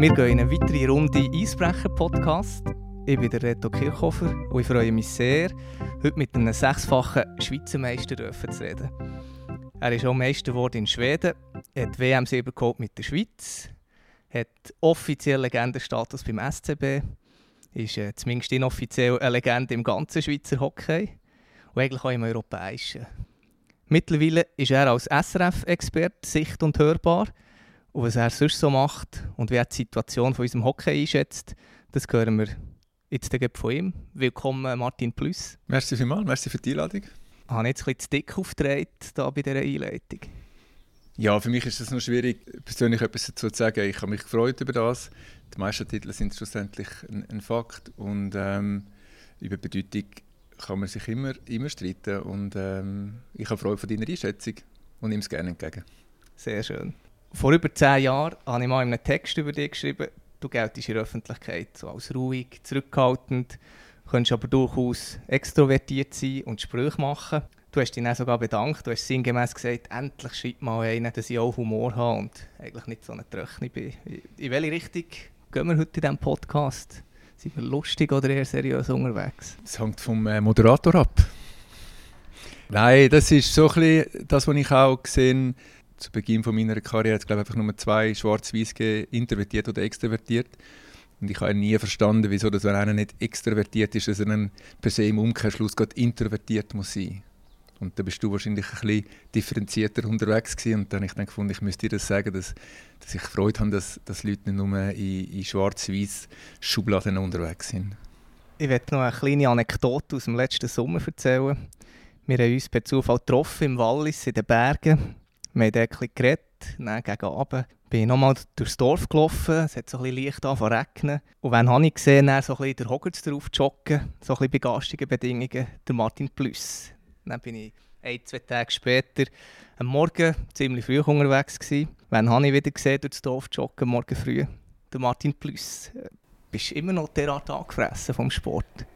Wir gehen in eine weitere Runde Eisbrecher-Podcast. Ich bin der Reto Kirchhofer und ich freue mich sehr, heute mit einem sechsfachen Schweizer Meister zu reden. Er ist auch Meister geworden in Schweden, hat WM-Silber geholt mit der Schweiz, hat offiziell Legendenstatus beim SCB, ist äh, zumindest inoffiziell eine Legende im ganzen Schweizer Hockey und eigentlich auch im europäischen. Mittlerweile ist er als SRF-Experte sicht- und hörbar. Und was er sonst so macht und wie er die Situation von unserem Hockey einschätzt, das hören wir jetzt von ihm. Willkommen, Martin Plus. Merci vielmals, merci für die Einladung. Ich habe jetzt ein bisschen zu dick aufgedreht da bei dieser Einleitung. Ja, für mich ist es noch schwierig, persönlich etwas dazu zu sagen. Ich habe mich gefreut über das. Die meisten Titel sind schlussendlich ein, ein Fakt und ähm, über Bedeutung kann man sich immer, immer streiten. Und ähm, ich habe Freude von deiner Einschätzung und nehme es gerne entgegen. Sehr schön. Vor über zehn Jahren habe ich mal in einem Text über dich geschrieben, du geltest in der Öffentlichkeit so als ruhig, zurückhaltend, könntest aber durchaus extrovertiert sein und Sprüche machen. Du hast dich dann sogar bedankt, du hast sinngemäß gesagt, endlich schreibt mal einer, dass ich auch Humor habe und eigentlich nicht so eine Tröchne bin. In welche Richtung gehen wir heute in diesem Podcast? Sind wir lustig oder eher seriös unterwegs? Das hängt vom äh, Moderator ab. Nein, das ist so ein bisschen das, was ich auch gesehen zu Beginn von meiner Karriere. Es glaube einfach nur zwei schwarz-weiß introvertiert oder extrovertiert. Und ich habe nie verstanden, wieso, dass wenn einer nicht extrovertiert ist, dass er dann per se im Umkehrschluss gerade introvertiert muss sein. Und da bist du wahrscheinlich ein bisschen differenzierter unterwegs gewesen. Und dann habe ich dann gefunden, ich müsste dir das sagen, dass, dass ich Freude habe, dass, dass Leute nicht nur in, in schwarz-weiß Schubladen unterwegs sind. Ich werde noch eine kleine Anekdote aus dem letzten Sommer erzählen. Wir haben uns per Zufall getroffen im Wallis in den Bergen. Wir haben dort ein geredet, dann gegen Abend bin ich nochmal durchs Dorf gelaufen, es hat so ein bisschen leicht angefangen regnen. Und wenn habe ich gesehen, dann so ein bisschen der Hogwarts drauf joggen, so ein bisschen bei garstigen Bedingungen, der Martin Plus. Dann bin ich ein, zwei Tage später am Morgen ziemlich früh unterwegs gewesen. Wann habe ich wieder gesehen, durch das Dorf joggen, morgen früh? Der Martin Plus. Bist du immer noch derart angefressen vom Sport?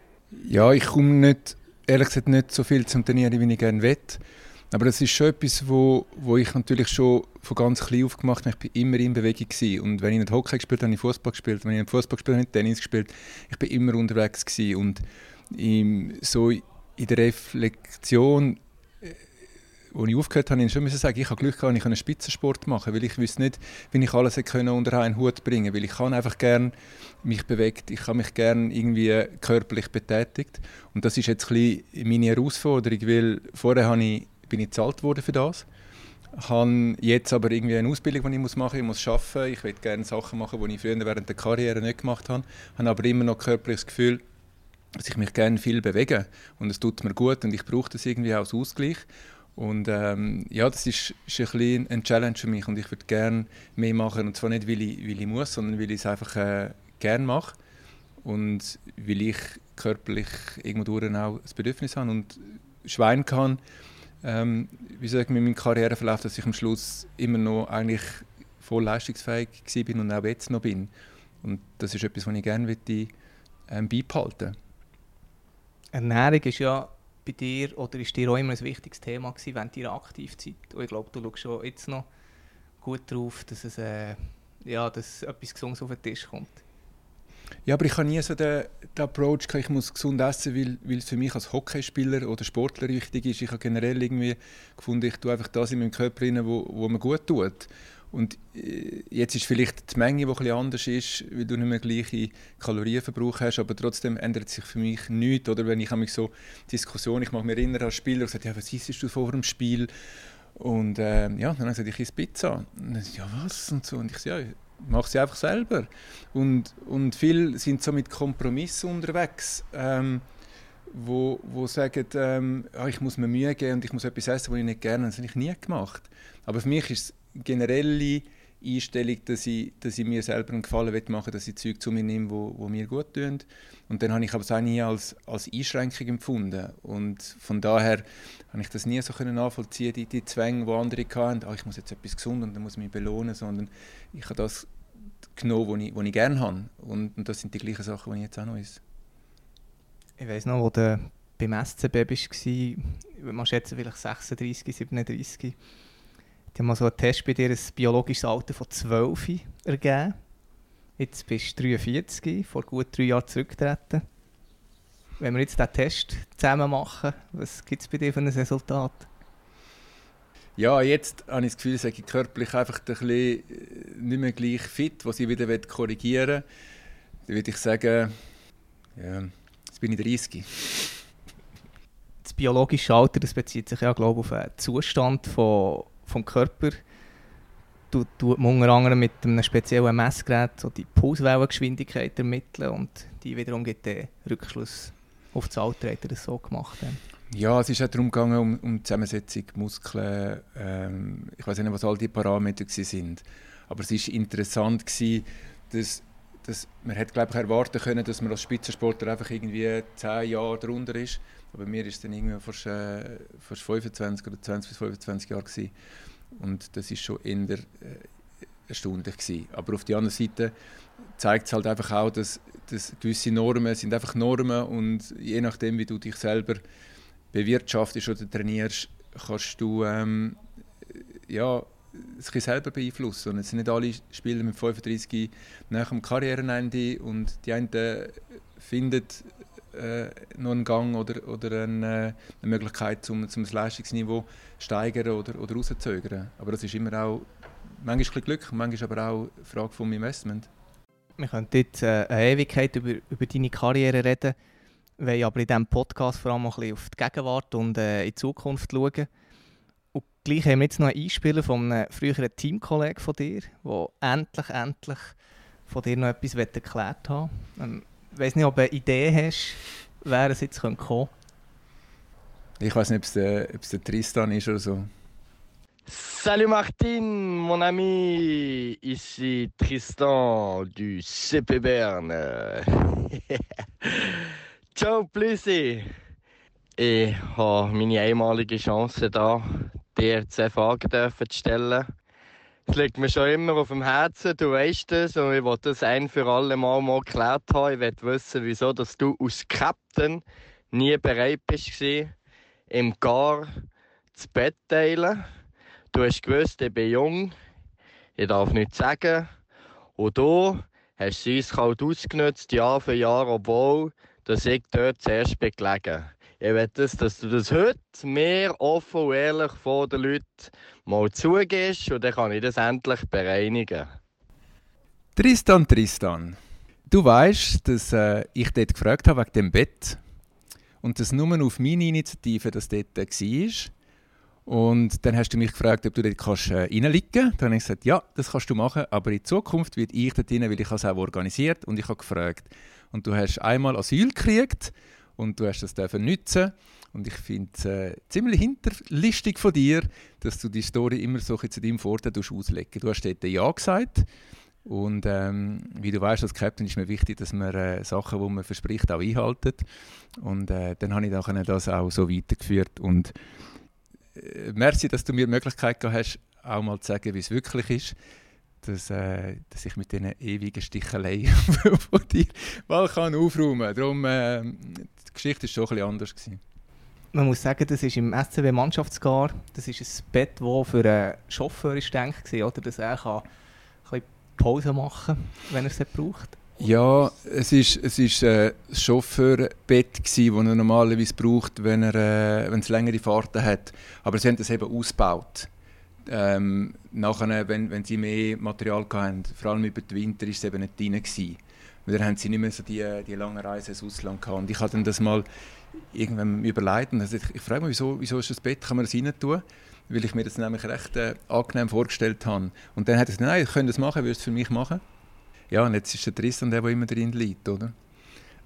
Ja, ich komme nicht, ehrlich gesagt nicht so viel zum Trainieren, wie ich gerne will. Aber das ist schon etwas, wo, wo ich natürlich schon von ganz klein auf gemacht habe. Ich war immer in Bewegung. Gewesen. Und wenn ich nicht Hockey gespielt habe, habe ich Fußball gespielt. Wenn ich nicht Fußball gespielt habe, habe ich Tennis gespielt. Ich war immer unterwegs. Gewesen. Und im, so in der Reflexion, als äh, ich aufgehört habe, ich schon sagen, ich habe Glück gehabt, ich einen Spitzensport machen weil ich wusste nicht, wie ich alles können unter einen Hut bringen. Weil ich kann einfach gerne mich bewegt, ich habe mich gerne irgendwie körperlich betätigt. Und das ist jetzt ein meine Herausforderung, weil vorher habe ich, bin ich bezahlt worden für das Ich habe jetzt aber irgendwie eine Ausbildung, die ich muss machen muss. Ich muss arbeiten. Ich will gerne Sachen machen, die ich früher während der Karriere nicht gemacht habe. Ich habe aber immer noch körperliches Gefühl, dass ich mich gerne viel bewege und es tut mir gut und ich brauche das irgendwie auch als Ausgleich. Und ähm, ja, das ist, ist ein bisschen eine Challenge für mich und ich würde gerne mehr machen und zwar nicht, weil ich, weil ich muss, sondern weil ich es einfach äh, gerne mache und weil ich körperlich irgendwo auch das Bedürfnis habe und Schwein kann, ähm, wie soll ich mit meinem Karriereverlauf, dass ich am Schluss immer noch eigentlich voll leistungsfähig bin und auch jetzt noch bin. Und das ist etwas, was ich gerne möchte, ähm, beibehalten. Ernährung ist ja bei dir oder ist dir auch immer ein wichtiges Thema gewesen während deiner Aktivzeit. Und ich glaube, du schaust schon jetzt noch gut darauf, dass, es, äh, ja, dass etwas Gesundes auf den Tisch kommt. Ja, aber ich habe nie so den, den Approach ich muss gesund essen, weil, weil es für mich als Hockeyspieler oder Sportler wichtig ist. Ich habe generell irgendwie gefunden, ich tue einfach das in meinem Körper rein, wo, wo mir gut tut. Und äh, jetzt ist vielleicht die Menge, die etwas anders ist, weil du nicht mehr gleiche Kalorienverbrauch hast, aber trotzdem ändert sich für mich nichts. Oder wenn ich mich so Diskussionen, ich mache mich erinnern als Spieler, sage, ja, was isst du vor dem Spiel? Und äh, ja, dann habe ich gesagt, ich esse Pizza. Und dann, ja, was? Und so. Und ich sage, ja, ich mache sie einfach selber. Und, und viele sind so mit Kompromissen unterwegs. Ähm, wo, wo sagen, ähm, ja, ich muss mir Mühe geben und ich muss etwas essen, was ich nicht gerne habe. Das habe ich nie gemacht. Aber für mich ist es generelle Einstellung, dass ich, dass ich mir selber einen Gefallen machen will, dass ich Zeug zu mir nehme, wo, wo mir gut tun. Und dann habe ich aber es auch nie als, als Einschränkung empfunden. Und von daher habe ich das nie so nachvollziehen, die, die Zwänge, die andere hatten, oh, ich muss jetzt etwas gesund und dann muss ich mich belohnen, sondern ich habe das genommen, was ich, was ich gerne habe. Und, und das sind die gleichen Sachen, die ich jetzt auch noch esse. Ich weiß noch, wo du beim SCB warst, man schätzt vielleicht 36, 37 die haben mal so einen Test bei dir, ein biologisches Alter von 12 ergeben. Jetzt bist du 43, vor gut drei Jahren zurückgetreten. Wenn wir jetzt diesen Test zusammen machen, was gibt es bei dir für ein Resultat? Ja, jetzt habe ich das Gefühl, ich körperlich einfach ein bisschen äh, nicht mehr gleich fit, was ich wieder korrigieren will. Dann würde ich sagen, ja, jetzt bin ich 30. Das biologische Alter das bezieht sich ja, glaube ich, auf einen Zustand von, vom Körper. Du tut unter anderem mit einem speziellen Messgerät so die Pulswellengeschwindigkeit ermitteln und die wiederum gibt den Rückschluss auf das Alter, hat er das so gemacht. Haben. Ja, es ist auch darum gegangen, um, um die Zusammensetzung, Muskeln, ähm, ich weiß nicht, was all die Parameter sind. Aber es war interessant gewesen, dass, dass man hätte, glaube ich, erwarten können, dass man als Spitzensportler einfach irgendwie 10 Jahre darunter ist. Aber mir ist es dann irgendwie fast, äh, fast 25 oder 20 bis 25 Jahre gewesen. Und das ist schon eher äh, erstaunlich gewesen. Aber auf der anderen Seite zeigt es halt einfach auch, dass, dass gewisse Normen sind einfach Normen und je nachdem, wie du dich selber bewirtschaftest oder trainierst, kannst du ähm, ja, es selber beeinflussen. Und es sind nicht alle Spieler mit 35 nach dem Karrierenende und die einen finden äh, noch einen Gang oder, oder eine, eine Möglichkeit, um, um das Leistungsniveau zu steigern oder, oder rauszuzögern. Aber das ist immer auch manchmal Glück, manchmal aber auch eine Frage vom Investment. Wir können jetzt äh, eine Ewigkeit über, über deine Karriere reden wollen aber in diesem Podcast vor allem ein bisschen auf die Gegenwart und äh, in die Zukunft schauen. Und gleich haben wir jetzt noch einen Einspieler von einem früheren Teamkollegen von dir, der endlich, endlich von dir noch etwas erklärt hat. Ich weiß nicht, ob du eine Idee hast, wer es jetzt kommen könnte. Ich weiß nicht, ob es der, ob es der Tristan ist oder so. Salut Martin, mon ami, ici Tristan du CP Berne. Ciao, Plüssi! Ich habe meine einmalige Chance da, dir zwei Fragen zu stellen. Es liegt mir schon immer auf dem Herzen, du weißt es, und ich wollte das ein für alle Mal, mal geklärt haben. Ich möchte wissen, wieso dass du als Captain nie bereit bist, im Gar das Bett teilen. Du hast gewusst, ich bin jung, ich darf nichts sagen. Und du hast es kalt ausgenutzt, Jahr für Jahr, obwohl dass ich dort zuerst bin gelegen. Ich will, dass, du das heute mehr offen und ehrlich vor den Leuten mal zugehst und dann kann ich das endlich bereinigen. Tristan, Tristan, du weißt, dass äh, ich dort gefragt habe wegen dem Bett und das nur auf meine Initiative, dass dort äh, war. Und dann hast du mich gefragt, ob du dort kannst, äh, reinliegen kannst. Dann habe ich gesagt, ja, das kannst du machen, aber in Zukunft wird ich dort rein, weil ich es auch organisiert und ich habe gefragt, und du hast einmal Asyl gekriegt und du hast das nutzen und ich finde es äh, ziemlich hinterlistig von dir, dass du die Story immer so zu deinem Vorteil auslegen Du hast dort Ja gesagt und ähm, wie du weißt, als Captain ist mir wichtig, dass man äh, Sachen, die man verspricht, auch einhaltet. Und äh, dann habe ich dann das auch so weitergeführt. Und äh, merci, dass du mir die Möglichkeit gehabt hast, auch mal zu sagen, wie es wirklich ist dass, äh, dass ich mit diesen ewigen Sticheleien von dir mal kann aufräumen kann. Darum, äh, die Geschichte war schon ein bisschen anders. Gewesen. Man muss sagen, das ist im SCW Mannschaftsgar, das ist ein Bett, das für einen Chauffeur ist gedacht oder dass er kann ein bisschen Pause machen kann, wenn er es braucht. Ja, es ist, es ist äh, ein Chauffeurbett, das er normalerweise braucht, wenn, er, äh, wenn es längere Fahrten hat. Aber sie haben das eben ausgebaut. Ähm, nachher, wenn, wenn sie mehr Material hatten, vor allem über den Winter, war es eben nicht drin. Gewesen. Weil dann haben sie nicht mehr so die, die langen Reisen ins Ausland gehabt. Und ich habe dann das mal irgendwann überlegt und also ich, ich frage mich, wieso, wieso ist das Bett, kann man das rein tun? Weil ich mir das nämlich recht äh, angenehm vorgestellt habe. Und dann hat er gesagt, nein, ich könnte das machen, würdest du es für mich machen? Ja, und jetzt ist der Tristan der, der immer drin liegt, oder?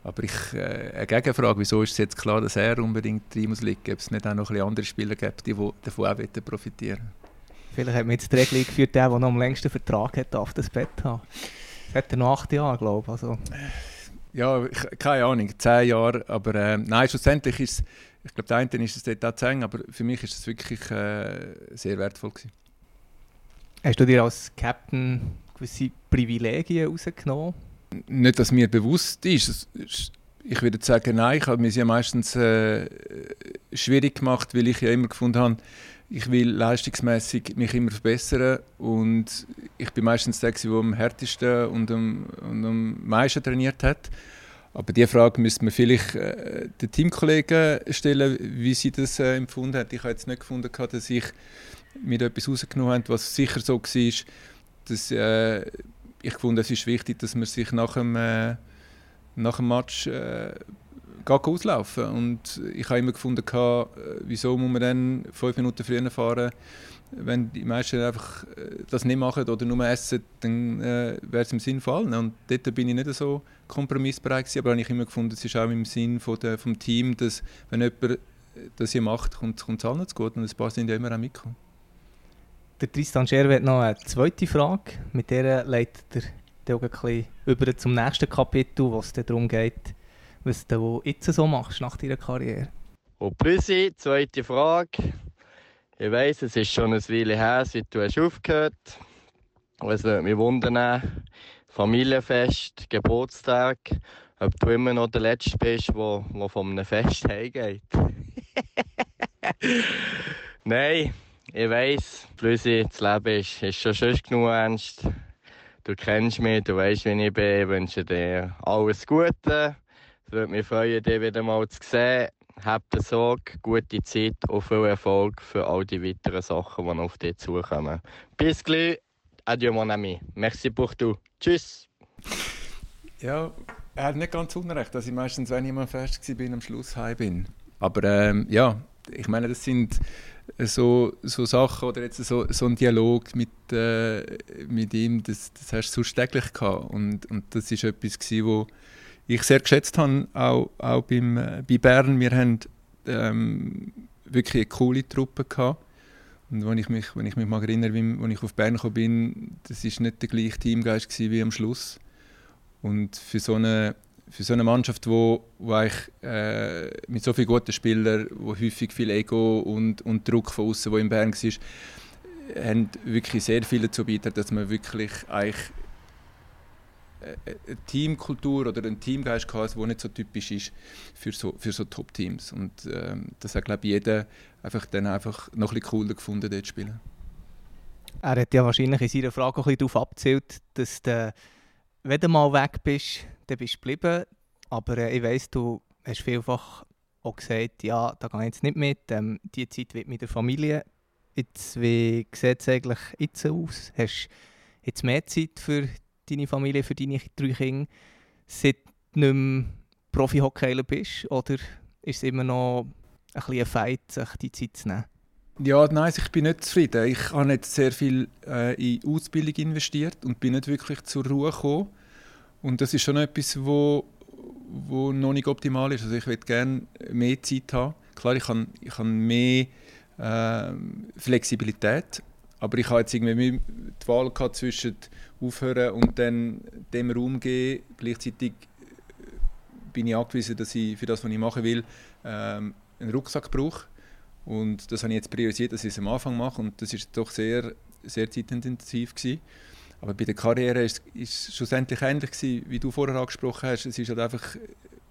Aber ich, äh, eine Gegenfrage, wieso ist es jetzt klar, dass er unbedingt drin muss liegen? Ob es nicht auch noch andere Spieler gibt, die davon auch profitieren? Vielleicht hat man jetzt die Regelung geführt, der, der noch am längsten Vertrag hat, darf das Bett haben. Hat er noch acht Jahre, glaube ich. Also. Ja, ich, keine Ahnung, zehn Jahre. Aber äh, nein, schlussendlich ist es, ich glaube, der eine ist es dort auch zu eng, aber für mich ist es wirklich äh, sehr wertvoll gewesen. Hast du dir als Captain gewisse Privilegien rausgenommen? Nicht, dass mir bewusst ist. Ich würde sagen, nein, ich habe mir ja meistens äh, schwierig gemacht, weil ich ja immer gefunden habe, ich will leistungsmäßig mich immer verbessern und ich bin meistens der, der am härtesten und am, und am meisten trainiert hat. Aber diese Frage müsste man vielleicht äh, den Teamkollegen stellen, wie sie das äh, empfunden hat. Ich habe jetzt nicht gefunden, dass ich mir etwas rausgenommen habe, was sicher so war, dass äh, ich fand, es ist wichtig, dass man sich nach dem, äh, nach dem Match äh, auslaufen Und ich habe immer gefunden, äh, wieso muss man dann fünf Minuten früher fahren, wenn die meisten einfach äh, das nicht machen oder nur essen, dann äh, wäre es im Sinn von allen. Und dort bin ich nicht so kompromissbereit gewesen, aber habe ich immer gefunden, es ist auch im Sinn von der, Team, dass wenn jemand das hier macht, kommt, kommt es allen zu gut und ein paar sind ja immer auch mitgekommen. Der Tristan Scher hat noch eine zweite Frage. Mit der leitet er dann über zum nächsten Kapitel, wo es darum geht, was du jetzt so machst nach deiner Karriere. Und Brüsi, zweite Frage. Ich weiss, es ist schon ein Weile her, seit du hast aufgehört hast. Es würde mich wundern, Familienfest, Geburtstag, ob du immer noch der Letzte bist, der, der von einem Fest heimgeht. Nein, ich weiss, Brüsi, das Leben ist, ist schon schön genug ernst. Du kennst mich, du weißt, wie ich bin. Ich wünsche dir alles Gute. Es würde mich freuen, dich wieder mal zu sehen. Habt eine Sorge, gute Zeit und viel Erfolg für all die weiteren Sachen, die auf dich zukommen. Bis gleich. Adieu, mon ami. Merci pour tout. Tschüss. Ja, er hat nicht ganz unrecht, dass ich meistens, wenn ich mal fest war, am Schluss heim bin. Aber ähm, ja, ich meine, das sind so, so Sachen oder jetzt so, so ein Dialog mit, äh, mit ihm, das, das hast du sonst täglich gehabt. Und, und das ist etwas, wo ich sehr geschätzt habe, auch, auch beim, äh, bei Bern. Wir haben ähm, wirklich eine coole Truppe gehabt. Und wenn ich mich, wenn ich mich mal erinnere, wie, als ich auf Bern gekommen bin, das war nicht der gleiche Teamgeist wie am Schluss. Und für so eine, für so eine Mannschaft, wo, wo eigentlich, äh, mit so vielen guten Spielern, wo häufig viel Ego und, und Druck von außen, wo in Bern war, haben wirklich sehr viele dazu beitragen, dass man wirklich eigentlich eine Teamkultur oder ein Teamgeist gehabt, der nicht so typisch ist für so, für so Top-Teams. Und ähm, das hat, glaube ich, jeder einfach dann einfach noch ein bisschen cooler gefunden, dort zu spielen. Er hat ja wahrscheinlich in seiner Frage auch ein bisschen darauf abgezielt, dass du, wenn du mal weg bist, dann bist du geblieben. Aber äh, ich weiss, du hast vielfach auch gesagt, ja, da gehe ich jetzt nicht mit, ähm, die Zeit wird mit der Familie. Jetzt, wie sieht es eigentlich jetzt aus? Hast du jetzt mehr Zeit für deine Familie, für deine drei Kinder, seit du nicht mehr Profi-Hockeyler bist? Oder ist es immer noch ein bisschen ein Fight, sich die Zeit zu nehmen? Ja, nein, ich bin nicht zufrieden. Ich habe nicht sehr viel äh, in Ausbildung investiert und bin nicht wirklich zur Ruhe gekommen. Und das ist schon etwas, wo, wo noch nicht optimal ist. Also ich würde gerne mehr Zeit haben. Klar, ich habe, ich habe mehr äh, Flexibilität, aber ich habe jetzt irgendwie die Wahl gehabt zwischen aufhören und dann dem Raum geben. Gleichzeitig bin ich angewiesen, dass ich für das, was ich machen will, ähm, einen Rucksack brauche. Und das habe ich jetzt priorisiert, dass ich es am Anfang mache. Und das ist doch sehr, sehr zeitintensiv gewesen. Aber bei der Karriere ist es schlussendlich ähnlich gewesen, wie du vorher angesprochen hast. Es ist halt einfach,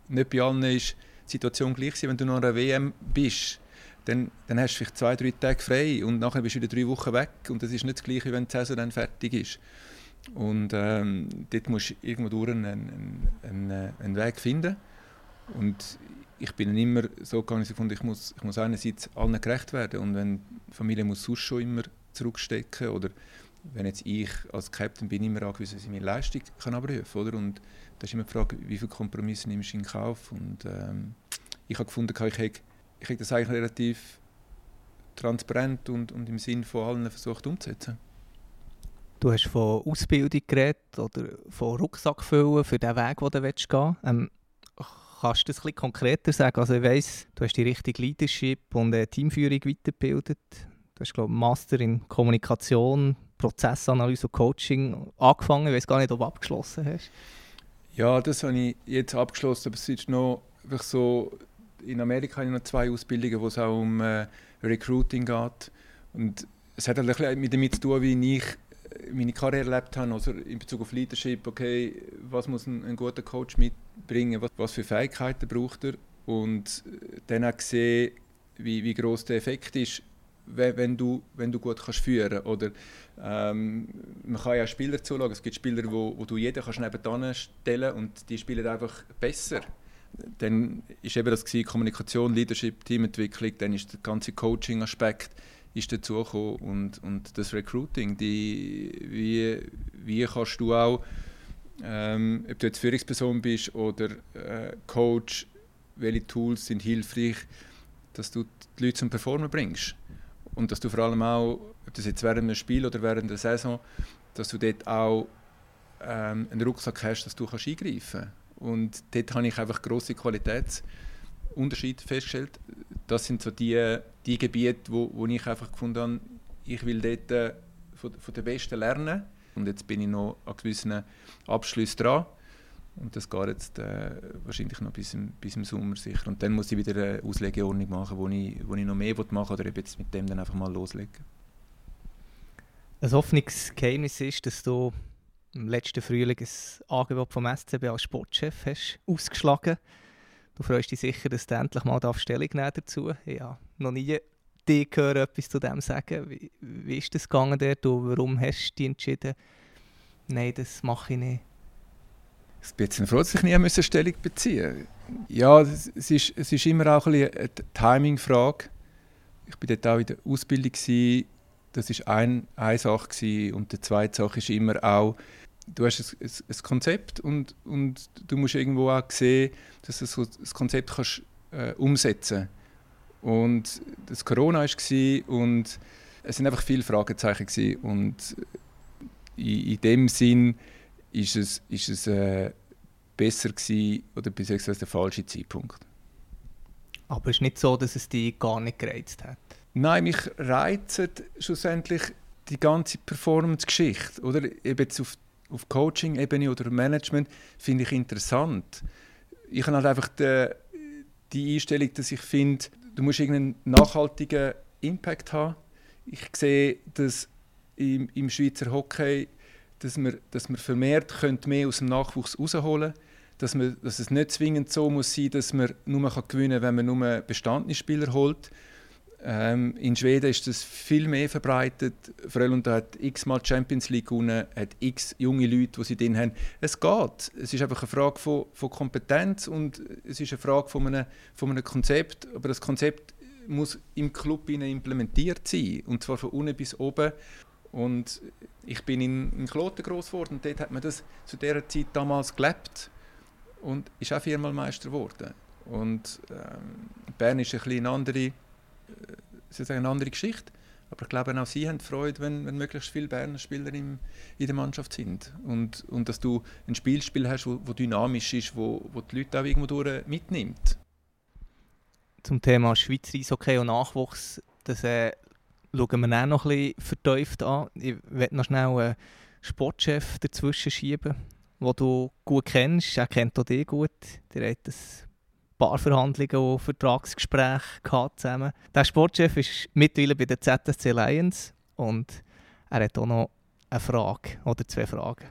nicht bei allen ist die Situation gleich gewesen. Wenn du noch an einer WM bist, dann, dann hast du vielleicht zwei, drei Tage frei und nachher bist du wieder drei Wochen weg. Und das ist nicht das Gleiche, wenn die Saison dann fertig ist. Und ähm, dort musst du irgendwo durch einen, einen, einen, einen Weg finden. Und ich bin immer so gefunden, ich muss, ich muss einerseits allen gerecht werden und wenn die Familie muss sonst schon immer zurückstecken oder wenn jetzt ich als Captain bin immer angewiesen, dass ich meine Leistung kann abrufen oder und da ist immer die Frage, wie viele Kompromisse nimmst du in Kauf und ähm, ich habe gefunden, ich habe, ich habe das eigentlich relativ transparent und, und im Sinn von allen versucht umzusetzen. Du hast von Ausbildung geredet oder von Rucksack füllen für den Weg, den du gehen willst. Ähm, kannst du das ein bisschen konkreter sagen? Also ich weiss, du hast die richtige Leadership und äh, Teamführung weitergebildet. Du hast, glaube ich, Master in Kommunikation, Prozessanalyse und Coaching angefangen. Ich weiß gar nicht, ob du abgeschlossen hast. Ja, das habe ich jetzt abgeschlossen, aber es ist noch so, in Amerika habe ich noch zwei Ausbildungen, wo es auch um äh, Recruiting geht. Und es hat halt ein bisschen damit zu tun, wie ich meine Karriere erlebt habe, also in Bezug auf Leadership, okay, was muss ein, ein guter Coach mitbringen, was, was, für Fähigkeiten braucht er und dann auch gesehen, wie, wie groß der Effekt ist, wenn du, wenn du gut kannst führen oder ähm, man kann ja Spieler zuschauen. Es gibt Spieler, wo, wo du jeden kannst nebenan stellen und die spielen einfach besser. Dann ist eben das gewesen, Kommunikation, Leadership, Teamentwicklung, dann ist der ganze Coaching-Aspekt ist dazugekommen und, und das Recruiting, die, wie, wie kannst du auch, ähm, ob du jetzt Führungsperson bist oder äh, Coach, welche Tools sind hilfreich, dass du die Leute zum Performen bringst. Und dass du vor allem auch, ob das jetzt während einem Spiel oder während der Saison, dass du dort auch ähm, einen Rucksack hast, dass du kannst eingreifen kannst. Und dort habe ich einfach grosse Qualitätsunterschiede festgestellt. Das sind so die, die Gebiete, wo, wo ich einfach gefunden habe, ich will dort äh, von, von den Besten lernen. Und jetzt bin ich noch an gewissen Abschlüssen dran. Und das geht jetzt äh, wahrscheinlich noch bis im, bis im Sommer sicher. Und dann muss ich wieder eine Auslegeordnung machen, wo ich, wo ich noch mehr machen oder jetzt mit dem dann einfach mal loslegen. Ein offenes Geheimnis ist, dass du im letzten Frühling ein Angebot vom SCB als Sportchef hast ausgeschlagen. Du freust dich sicher, dass du endlich mal Stellung nehmen dazu. Ich habe noch nie dich gehört, etwas zu dem sagen. Wie, wie ist das gegangen dort? Du, warum hast du dich entschieden, nein, das mache ich nicht? Ich bin jetzt froh, dass ich nie müssen Stellung beziehen Ja, es ist, es ist immer auch ein eine Timing-Frage. Ich war dort auch in der Ausbildung. Das war ein, eine Sache. Gewesen. Und die zweite Sache ist immer auch, du hast ein, ein, Konzept und, und du musst irgendwo auch sehen, dass du so das Konzept kannst, äh, umsetzen Und das Corona war und es sind einfach viele Fragezeichen. Gewesen. Und in, in dem Sinn ist es, ist es äh, besser gewesen oder beziehungsweise der falsche Zeitpunkt. Aber es ist nicht so, dass es dich gar nicht gereizt hat? Nein, mich reizt schlussendlich die ganze Performance-Geschichte. Oder eben jetzt auf, auf Coaching-Ebene oder Management finde ich interessant. Ich habe halt einfach die, die Einstellung, dass ich finde, du musst irgendeinen nachhaltigen Impact haben. Ich sehe, dass im, im Schweizer Hockey dass wir, dass wir vermehrt mehr aus dem Nachwuchs herausholen können. Dass, dass es nicht zwingend so muss sein dass man nur gewinnen kann, wenn man nur bestandene Spieler holt. Ähm, in Schweden ist das viel mehr verbreitet. Frölunda hat x-mal Champions League gewonnen, hat x junge Leute, die sie drin haben. Es geht. Es ist einfach eine Frage von, von Kompetenz und es ist eine Frage von einem, von einem Konzept. Aber das Konzept muss im Club implementiert sein. Und zwar von unten bis oben. Und ich bin in, in Kloten groß geworden und dort hat man das zu dieser Zeit damals gelebt und ist auch viermal Meister geworden. Und ähm, Bern ist ein eine andere, äh, eine andere Geschichte. Aber ich glaube, auch sie haben Freude, wenn, wenn möglichst viele Berner Spieler im, in der Mannschaft sind. Und, und dass du ein Spielspiel hast, wo dynamisch ist, wo, wo die Leute auch irgendwo durch mitnimmt. Zum Thema Schweizer Eishockey und Nachwuchs, das äh, schauen wir auch noch ein bisschen vertieft an. Ich werde noch schnell einen Sportchef dazwischen schieben, den du gut kennst. Er kennt auch dich gut. Der hat ein paar Verhandlungen und Vertragsgespräche gehabt zusammen. Der Sportchef ist mittlerweile bei der ZSC Lions und er hat auch noch eine Frage oder zwei Fragen.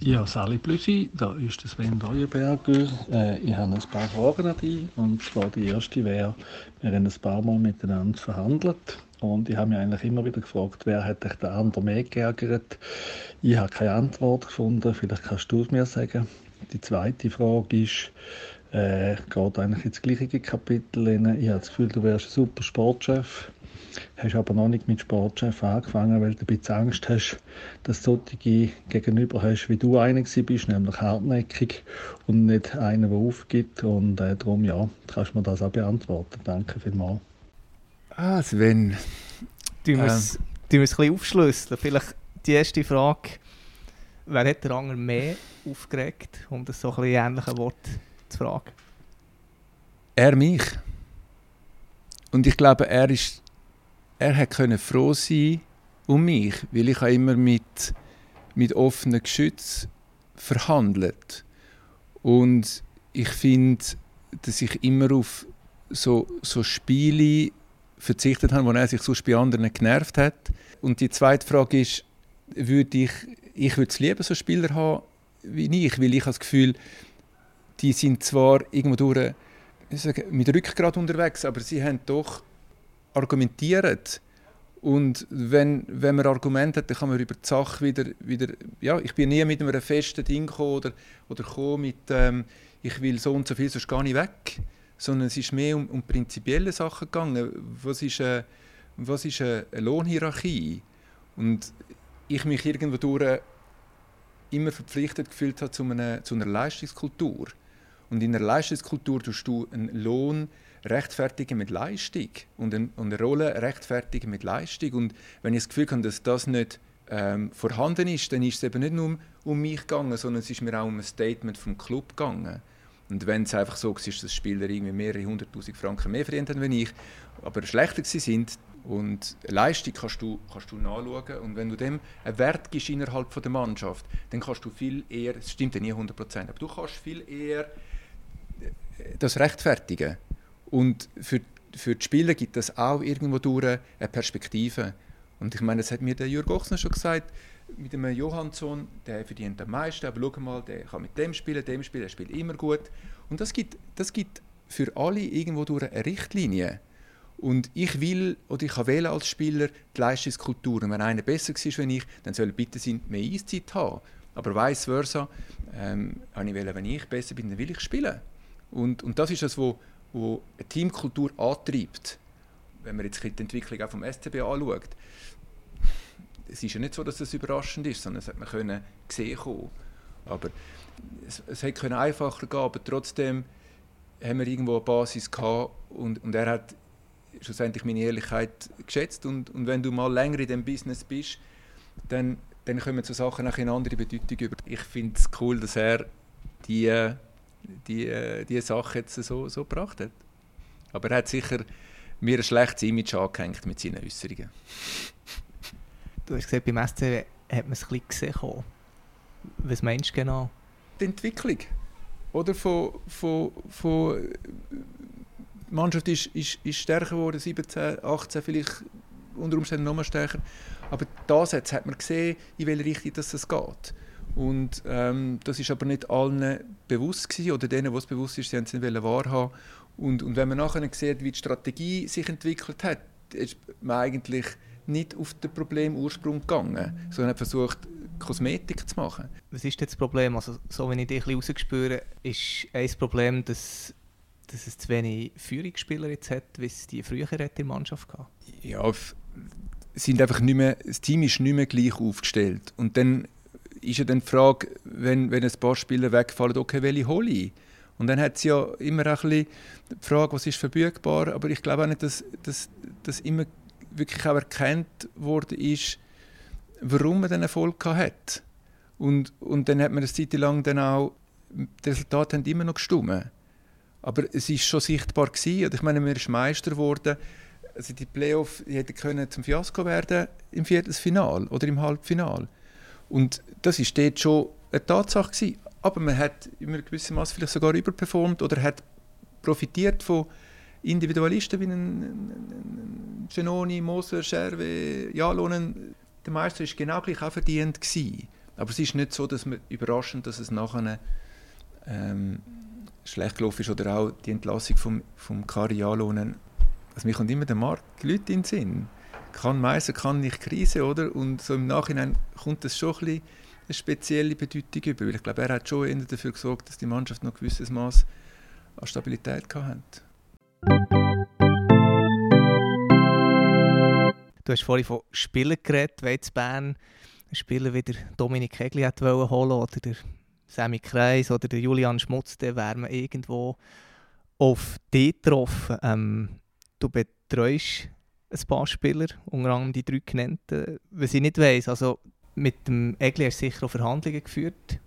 Ja, Sally Blüsi, da ist Sven Leuenberger. Äh, ich habe ein paar Fragen an dich. Und zwar die erste wäre, wir haben ein paar Mal miteinander verhandelt. Und ich habe mich eigentlich immer wieder gefragt, wer hat dich der andere mehr geärgert? Ich habe keine Antwort gefunden. Vielleicht kannst du es mir sagen. Die zweite Frage ist, äh, geht eigentlich ins gleiche Kapitel. Ich habe das Gefühl, du wärst ein super Sportchef hast aber noch nicht mit Sportchef angefangen, weil du ein bisschen Angst hast, dass du solche gegenüber hast, wie du einer bist, nämlich hartnäckig und nicht einer, der aufgibt. Und äh, darum, ja, kannst du mir das auch beantworten. Danke vielmals. Ah, Sven. Du musst, ähm. du musst ein bisschen aufschlüsseln. Vielleicht die erste Frage. Wer hat der andere mehr aufgeregt, um das so ein bisschen ähnliche Wort zu fragen? Er mich. Und ich glaube, er ist er hat können froh sein um mich, weil ich immer mit, mit offenen Geschützen verhandelt und ich finde, dass ich immer auf so, so Spiele verzichtet habe, wo er sich sonst bei anderen genervt hat. Und die zweite Frage ist, würde ich, ich würde es lieber so Spieler haben wie ich, weil ich habe das Gefühl, die sind zwar irgendwo durch, sage, mit Rückgrat unterwegs, aber sie haben doch argumentieren. Und wenn, wenn man Argumente hat, dann kann man über die Sache wieder, wieder ja, ich bin nie mit einem festen Ding gekommen oder, oder gekommen mit, ähm, ich will so und so viel, sonst gar nicht weg. Sondern es ist mehr um, um prinzipielle Sachen gegangen. Was ist, eine, was ist eine Lohnhierarchie? Und ich mich irgendwo durch immer verpflichtet gefühlt habe zu einer, zu einer Leistungskultur. Und in einer Leistungskultur tust du einen Lohn rechtfertigen mit Leistung und, ein, und eine Rolle rechtfertigen mit Leistung. Und wenn ich das Gefühl habe, dass das nicht ähm, vorhanden ist, dann ist es eben nicht nur um, um mich gegangen, sondern es ist mir auch um ein Statement vom Club gegangen. Und wenn es einfach so ist, dass Spieler irgendwie mehrere hunderttausend Franken mehr verdient haben als ich, aber schlechter sind und Leistung kannst du, kannst du nachschauen und wenn du dem einen Wert gibst innerhalb der Mannschaft, dann kannst du viel eher, es stimmt ja nie 100 aber du kannst viel eher das rechtfertigen. Und für, für die Spieler gibt das auch irgendwo durch eine Perspektive. Und ich meine, das hat mir der Jürg Ochsner schon gesagt, mit dem Johansson, der verdient am meisten, aber schau mal, der kann mit dem spielen, dem spielen, der spielt immer gut. Und das gibt, das gibt für alle irgendwo durch eine Richtlinie. Und ich will oder ich kann wählen als Spieler die Leistungskultur. Und wenn einer besser ist als ich, dann soll er bitte mehr Eiszeit haben. Aber vice versa, ähm, ich wählen, wenn ich besser bin, dann will ich spielen. Und, und das ist das, was eine Teamkultur antreibt, wenn man jetzt die Entwicklung auch vom SCB anschaut, es ist ja nicht so, dass es überraschend ist, sondern es hat man können gesehen kommen. Aber es, es hätte können einfacher gehen, aber trotzdem haben wir irgendwo eine Basis gehabt und, und er hat schlussendlich meine Ehrlichkeit geschätzt und, und wenn du mal länger in dem Business bist, dann, dann kommen so Sachen auch in andere Bedeutung über. Ich finde es cool, dass er die die, äh, die Sache jetzt so, so gebracht hat. Aber er hat sicher mir ein schlechtes Image angehängt mit seinen Äußerungen. Du hast gesagt, beim SC hat man es ein bisschen gesehen. Was meinst du genau? Die Entwicklung. Oder von, von, von die Mannschaft ist, ist, ist stärker geworden, 17, 18 vielleicht unter Umständen noch mal stärker. Aber das hat man gesehen, in welche Richtung das geht. Und ähm, das ist aber nicht allen bewusst gewesen, oder denen, was bewusst ist, sie haben es nicht wahrhaben und, und wenn man nachher sieht, wie die Strategie sich entwickelt hat, ist man eigentlich nicht auf den Problemursprung gegangen, sondern hat versucht, Kosmetik zu machen. Was ist jetzt das Problem? Also, so wie ich dich ein rausgespüre, ist ein Problem, dass, dass es zu wenig Führungsspieler jetzt hat, wie es die früher in der Mannschaft gab? Ja, sind einfach nicht mehr, das Team ist nicht mehr gleich aufgestellt. Und dann ist ja dann die Frage, wenn, wenn ein paar Spieler wegfallen, okay, welche hole ich? Und dann hat es ja immer ein bisschen die Frage, was ist verfügbar, aber ich glaube auch nicht, dass, dass, dass immer wirklich auch erkannt worden ist, warum man den Erfolg hat. Und, und dann hat man eine Zeit lang dann auch, die Resultate haben immer noch gestimmt. Aber es ist schon sichtbar gewesen, ich meine, man ist Meister geworden, also die Playoff hätten können zum Fiasko werden im Viertelfinal oder im Halbfinal. Und das ist dort schon eine Tatsache gewesen. Aber man hat in einem gewissen Maß vielleicht sogar überperformt oder hat profitiert von Individualisten wie Genoni, Moser, Scherwe, Jalonen. Der Meister war genau gleich auch verdient. Gewesen. Aber es ist nicht so, dass man überraschend, dass es nachher ähm, schlecht gelaufen ist oder auch die Entlassung vom, vom Kari Jalonen. Also mir kommt immer der Markt Leute in den Sinn kann Meister, kann nicht Krise, oder? Und so im Nachhinein kommt das schon ein bisschen eine spezielle Bedeutung über. Weil ich glaube, er hat schon dafür gesorgt, dass die Mannschaft noch ein gewisses Maß an Stabilität hatte. Du hast vorhin von Spielern geredet, wie jetzt Bern Spieler wie der Dominik Hegli holen wollte, oder der Sammy Kreis oder der Julian Schmutz, dann wäre man irgendwo auf die getroffen. Ähm, du betreust ein paar Spieler, unter anderem die drei genannten. Was ich nicht weiss, also mit dem Egli hast du sicher auch Verhandlungen geführt.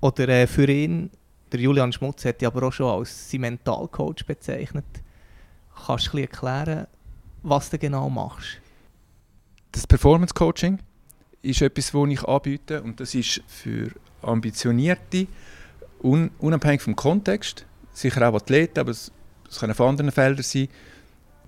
Oder äh, für ihn, der Julian Schmutz hat dich aber auch schon als sein Mentalcoach bezeichnet. Kannst du erklären, was du genau machst? Das Performance Coaching ist etwas, das ich anbiete und das ist für Ambitionierte, un unabhängig vom Kontext, sicher auch Athleten, aber es, es können von anderen Feldern sein,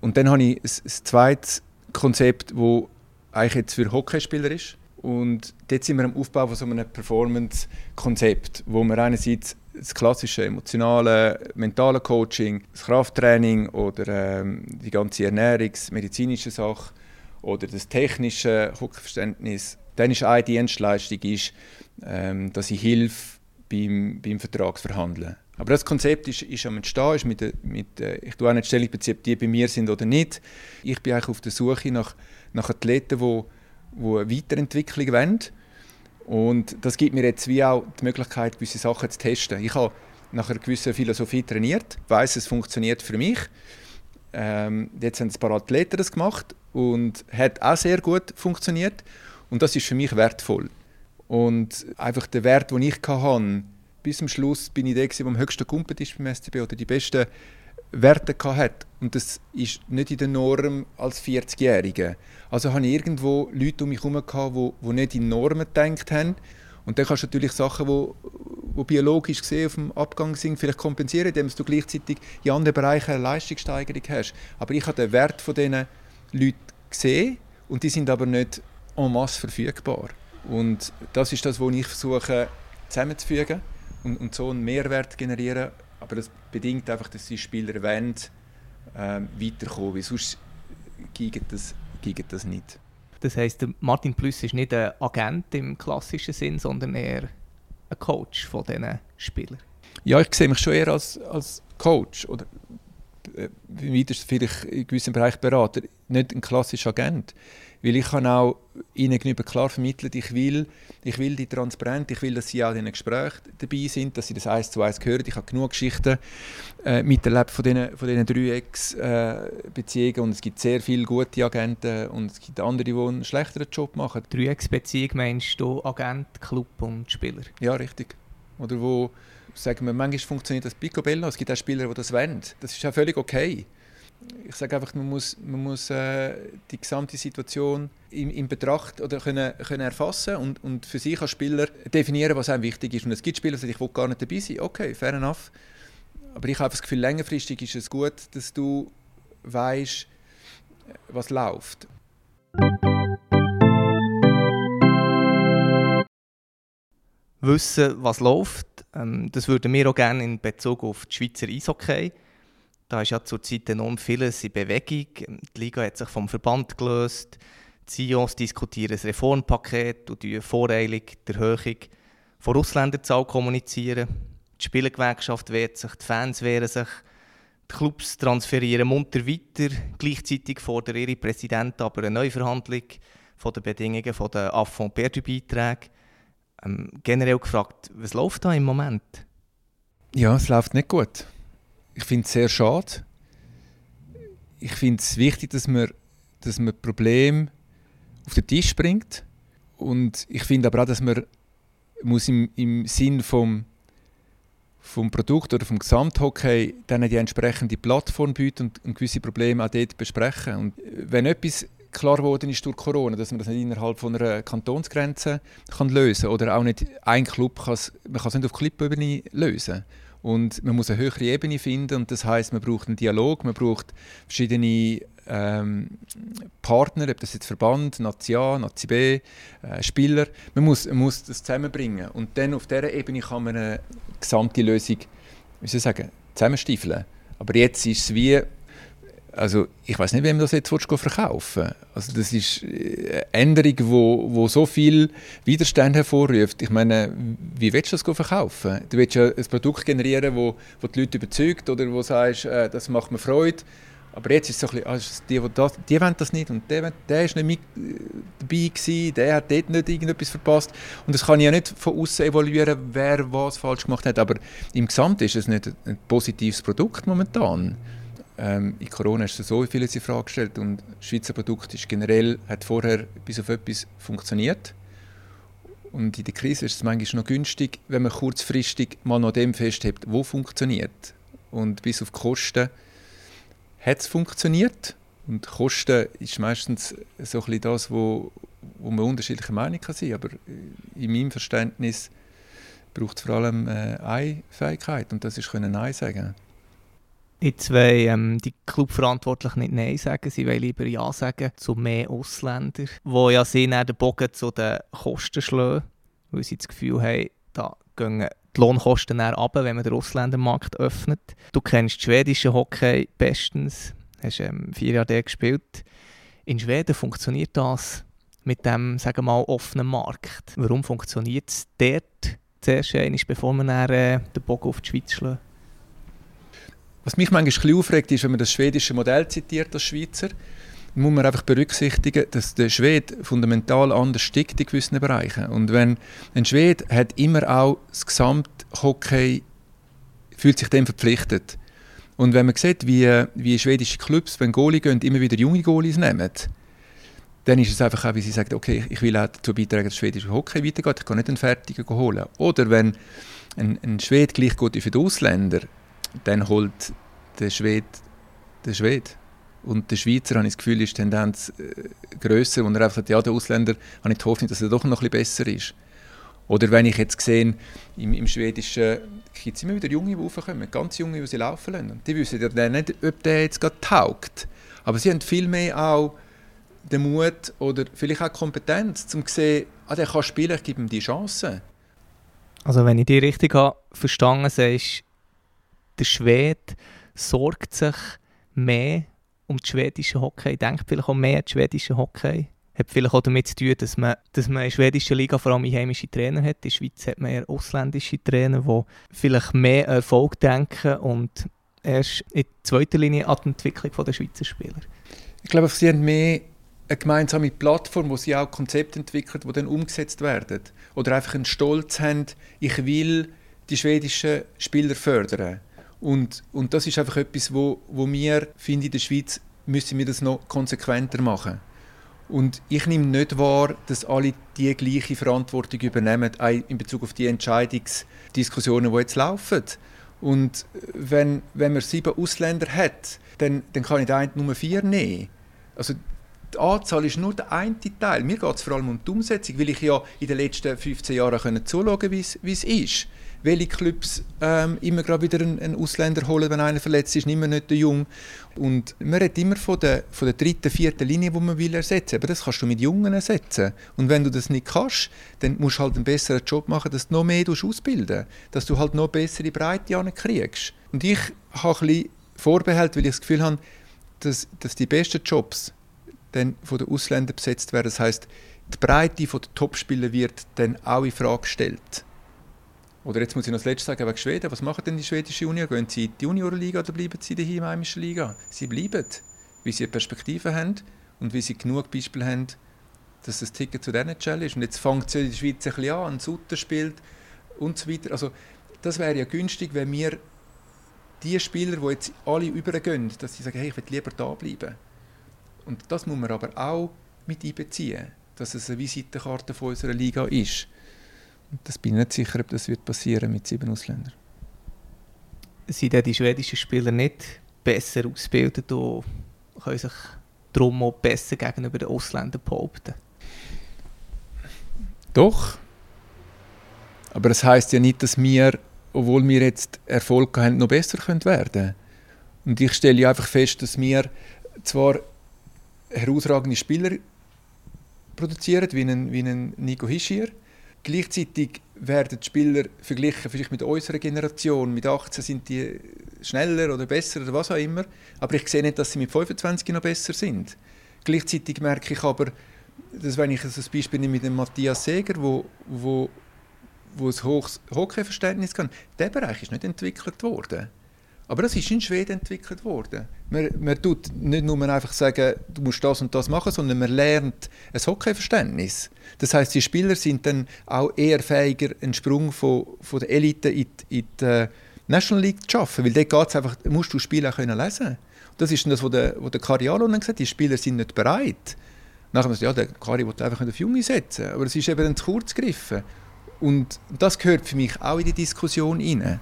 und dann habe ich ein, ein zweites Konzept, das eigentlich jetzt für Hockeyspieler ist. Und dort sind wir am Aufbau von so einem Performance-Konzept, wo wir einerseits das klassische emotionale, mentale Coaching, das Krafttraining oder ähm, die ganze ernährungsmedizinische Sache oder das technische Hockeyverständnis, dann ist eine Dienstleistung, ist, ähm, dass ich helfe beim, beim Vertragsverhandeln. Aber das Konzept ist, ist am Entstehen, ist mit, mit, ich tue auch nicht Stellung ob die bei mir sind oder nicht. Ich bin eigentlich auf der Suche nach, nach Athleten, die, die eine Weiterentwicklung wollen. Und das gibt mir jetzt wie auch die Möglichkeit, gewisse Sachen zu testen. Ich habe nach einer gewissen Philosophie trainiert, weiß es funktioniert für mich. Ähm, jetzt haben ein paar Athleten das gemacht und hat auch sehr gut funktioniert. Und das ist für mich wertvoll. Und einfach der Wert, den ich hatte, bis zum Schluss bin ich der, der am höchsten Kumpel ist beim SCB oder die besten Werte hatte. Und das ist nicht in der Norm als 40-Jährige. Also habe ich irgendwo Leute um mich herum, die, die nicht in Normen gedacht haben. Und dann kannst du natürlich Sachen, die, die biologisch gesehen auf dem Abgang sind, vielleicht kompensieren, indem du gleichzeitig in anderen Bereichen eine Leistungssteigerung hast. Aber ich habe den Wert von diesen Leuten gesehen und die sind aber nicht en masse verfügbar. Und das ist das, was ich versuche zusammenzufügen und, und so einen Mehrwert generieren. Aber das bedingt einfach, dass die Spieler wollen, ähm, weiterkommen, weil sonst geht das, geht das nicht. Das heisst, Martin Plüss ist nicht ein Agent im klassischen Sinn, sondern eher ein Coach von diesen Spielern. Ja, ich sehe mich schon eher als, als Coach oder äh, weiter vielleicht in gewissen Bereich Berater, nicht ein klassischer Agent. Weil ich kann auch ihnen gegenüber klar vermitteln, ich will, ich will die transparent, ich will, dass sie auch in den Gesprächen dabei sind, dass sie das eins zu eins hören. Ich habe genug Geschichten äh, miterlebt von diesen, von diesen Dreiecksbeziehungen äh, und es gibt sehr viele gute Agenten und es gibt andere, die einen schlechteren Job machen. Dreiecksbeziehung meinst du Agent, Club und Spieler? Ja, richtig. Oder wo, sagen wir, manchmal funktioniert das Picobello, es gibt auch Spieler, die das wollen. Das ist auch völlig okay ich sage einfach, man muss, man muss äh, die gesamte Situation in, in Betracht oder können, können erfassen und, und für sich als Spieler definieren, was einem wichtig ist. Und es gibt Spieler, die ich will gar nicht dabei sein. Okay, fair enough. Aber ich habe das Gefühl, längerfristig ist es gut, dass du weißt, was läuft. Wissen, was läuft, ähm, das würden wir auch gerne in Bezug auf die Schweizer Eishockey da ist ja zurzeit enorm vieles in Bewegung. Die Liga hat sich vom Verband gelöst. Die CEOs diskutieren ein Reformpaket und die voreilig die Erhöhung von Ausländerzahl kommunizieren. Die Spielergewerkschaft wehrt sich, die Fans wehren sich. Die Clubs transferieren munter weiter. Gleichzeitig fordern ihre Präsidenten aber eine Neuverhandlung von den Bedingungen der Affront Perdu-Beiträge. Ähm, generell gefragt, was läuft da im Moment? Ja, es läuft nicht gut ich finde es sehr schade. Ich finde es wichtig, dass man, dass man Probleme auf den Tisch bringt. Und ich finde aber auch, dass man muss im, im Sinn vom, vom Produkt oder vom Gesamthockey dann die entsprechende Plattform bieten und, und gewisse Probleme auch dort besprechen. Und wenn etwas klar geworden ist durch Corona, dass man das nicht innerhalb von einer Kantonsgrenze kann lösen oder auch nicht ein Club kann man kann es nicht auf Clipebene lösen. Und man muss eine höhere Ebene finden und das heißt, man braucht einen Dialog, man braucht verschiedene ähm, Partner, ob das jetzt Verband, Nazi A, Nazi B, äh, Spieler. Man muss, man muss das zusammenbringen und dann auf dieser Ebene kann man eine gesamte Lösung, wie soll ich sagen, zusammenstiefeln. Aber jetzt ist es wie also ich weiß nicht, wem das jetzt verkaufen Also das ist eine Änderung, wo, wo so viel Widerstand hervorruft. Ich meine, wie willst du das verkaufen? Du willst ja ein Produkt generieren, wo, wo die Leute überzeugt oder wo du sagst, äh, das macht mir Freude. Aber jetzt ist es so ein bisschen, also die, die, das, die wollen das nicht und der, der ist nicht mit äh, dabei gewesen, der hat dort nicht irgendetwas verpasst. Und das kann ich ja nicht von außen evaluieren, wer was falsch gemacht hat. Aber im Gesamt ist es nicht ein positives Produkt momentan. Ähm, in Corona ist so vieles in Frage gestellt und das Schweizer Produkt ist generell, hat vorher bis auf etwas funktioniert. Und in der Krise ist es manchmal noch günstig, wenn man kurzfristig mal noch dem festhält, wo funktioniert. Und bis auf die Kosten hat es funktioniert. Und Kosten ist meistens so ein bisschen das, wo, wo man unterschiedliche Meinungen kann sein Aber in meinem Verständnis braucht es vor allem äh, eine Fähigkeit und das ist Nein sagen. Jetzt wollen ähm, die Clubverantwortlichen nicht Nein sagen, sie wollen lieber Ja sagen zu mehr Ausländern, die ja sie den Bogen zu den Kosten schlagen, weil sie das Gefühl haben, da gehen die Lohnkosten runter, wenn man den Ausländermarkt öffnet. Du kennst schwedische Hockey bestens, hast ähm, vier Jahre dort gespielt. In Schweden funktioniert das mit dem, sagen wir mal, offenen Markt. Warum funktioniert es dort zuerst bevor man dann, äh, den Bogen auf die Schweiz schlägt? Was mich manchmal aufregt, ist, wenn man das schwedische Modell zitiert als Schweizer, muss man einfach berücksichtigen, dass der Schwede fundamental anders stickt in gewissen Bereichen. Und wenn ein Schwede hat immer auch das Gesamthockey fühlt sich dem verpflichtet. Und wenn man sieht, wie, wie schwedische Clubs, wenn Goalie gehen, immer wieder junge Goalies nehmen, dann ist es einfach auch, wie sie sagen, okay, ich will auch dazu beitragen, dass schwedische Hockey weitergeht, ich kann nicht einen Fertigen holen. Oder wenn ein, ein Schwede gleich gut wie für die Ausländer, dann holt der Schwede den Schwede. Und der Schweizer, habe ich das Gefühl, ist die Tendenz äh, grösser. Und er einfach sagt, ja, der Ausländer, habe ich die Hoffnung, dass er doch noch ein besser ist. Oder wenn ich jetzt sehe, im, im Schwedischen gibt es immer wieder Junge, die raufkommen, ganz Junge, die sie laufen lassen. Die wissen ja nicht, ob der jetzt gerade taugt. Aber sie haben viel mehr auch den Mut oder vielleicht auch die Kompetenz, um zu sehen, ah, der kann spielen, ich gebe ihm die Chance. Also wenn ich die richtig habe verstanden habe, der Schwede sorgt sich mehr um das schwedische Hockey, denkt vielleicht auch mehr an das schwedische Hockey. Hat vielleicht auch damit zu tun, dass man, dass man in der schwedischen Liga vor allem einheimische Trainer hat. In der Schweiz hat man eher ausländische Trainer, die vielleicht mehr Erfolg denken und erst in zweiter Linie an die Entwicklung der Schweizer Spieler. Ich glaube, sie haben mehr eine gemeinsame Plattform, wo sie auch Konzepte entwickeln, die dann umgesetzt werden. Oder einfach einen Stolz haben, ich will die schwedischen Spieler fördern. Und, und das ist einfach etwas, wo, wo wir, finde in der Schweiz müssen wir das noch konsequenter machen. Und ich nehme nicht wahr, dass alle die gleiche Verantwortung übernehmen in Bezug auf die Entscheidungsdiskussionen, die jetzt laufen. Und wenn, wenn man sieben Ausländer hat, dann, dann kann ich den Nummer vier nehmen. Also die Anzahl ist nur der eine Teil. Mir geht es vor allem um die Umsetzung, weil ich ja in den letzten 15 Jahren zuschauen konnte, wie es ist welche Clubs ähm, immer gerade wieder einen, einen, Ausländer holen, wenn einer verletzt ist, immer nicht der Jung. Und man redet immer von der, von der dritten, vierten Linie, die man will ersetzen. Aber das kannst du mit Jungen ersetzen. Und wenn du das nicht kannst, dann musst du halt einen besseren Job machen, dass du noch mehr ausbilden dass du halt noch bessere Breite kriegst. Und ich habe ein bisschen Vorbehalt, weil ich das Gefühl habe, dass, dass die besten Jobs dann von den Ausländern besetzt werden. Das heißt, die Breite der Topspieler wird dann auch in Frage gestellt. Oder jetzt muss ich noch das Letzte sagen, wegen Schweden. Was machen denn die schwedische Junior? Gehen sie in die Juniorenliga oder bleiben sie in der heimischen Liga? Sie bleiben, weil sie eine Perspektive haben und weil sie genug Beispiele haben, dass das Ticket zu der NHL ist. Und jetzt fängt es in der Schweiz ein bisschen an, ein Sutter spielt und so weiter. Also das wäre ja günstig, wenn wir die Spieler, die jetzt alle übergehen, dass sie sagen, hey, ich will lieber da bleiben. Und das muss man aber auch mit einbeziehen, dass es eine Visitenkarte von unserer Liga ist. Das bin ich nicht sicher, ob das wird passieren mit sieben Ausländern. Sind die schwedischen Spieler nicht besser ausgebildet und können sich darum auch besser gegenüber den Ausländern behaupten? Doch. Aber das heißt ja nicht, dass wir, obwohl wir jetzt Erfolg haben, noch besser werden können. Und ich stelle ja einfach fest, dass wir zwar herausragende Spieler produzieren, wie ein, wie ein Nico Hischier, Gleichzeitig werden die Spieler verglichen vielleicht mit unserer Generation. Mit 18 sind die schneller oder besser oder was auch immer. Aber ich sehe nicht, dass sie mit 25 noch besser sind. Gleichzeitig merke ich aber, dass wenn ich also das Beispiel nehme mit dem Matthias Seger, wo, wo, wo ein hohes Hockeyverständnis kann, der Bereich ist nicht entwickelt worden. Aber das ist in Schweden entwickelt worden. Man, man tut nicht nur einfach sagen, du musst das und das machen, sondern man lernt ein Hockeyverständnis. Das heißt, die Spieler sind dann auch eher fähiger, einen Sprung von, von der Elite in, die, in die äh, National League zu schaffen, weil dort geht's einfach, musst du Spiele auch können lesen. Das ist das, was der, was der Carialo gesagt hat, die Spieler sind nicht bereit. Nachher ja, der Kari will einfach auf Junge setzen, aber es ist eben dann zu kurz gegriffen. Und das gehört für mich auch in die Diskussion hinein.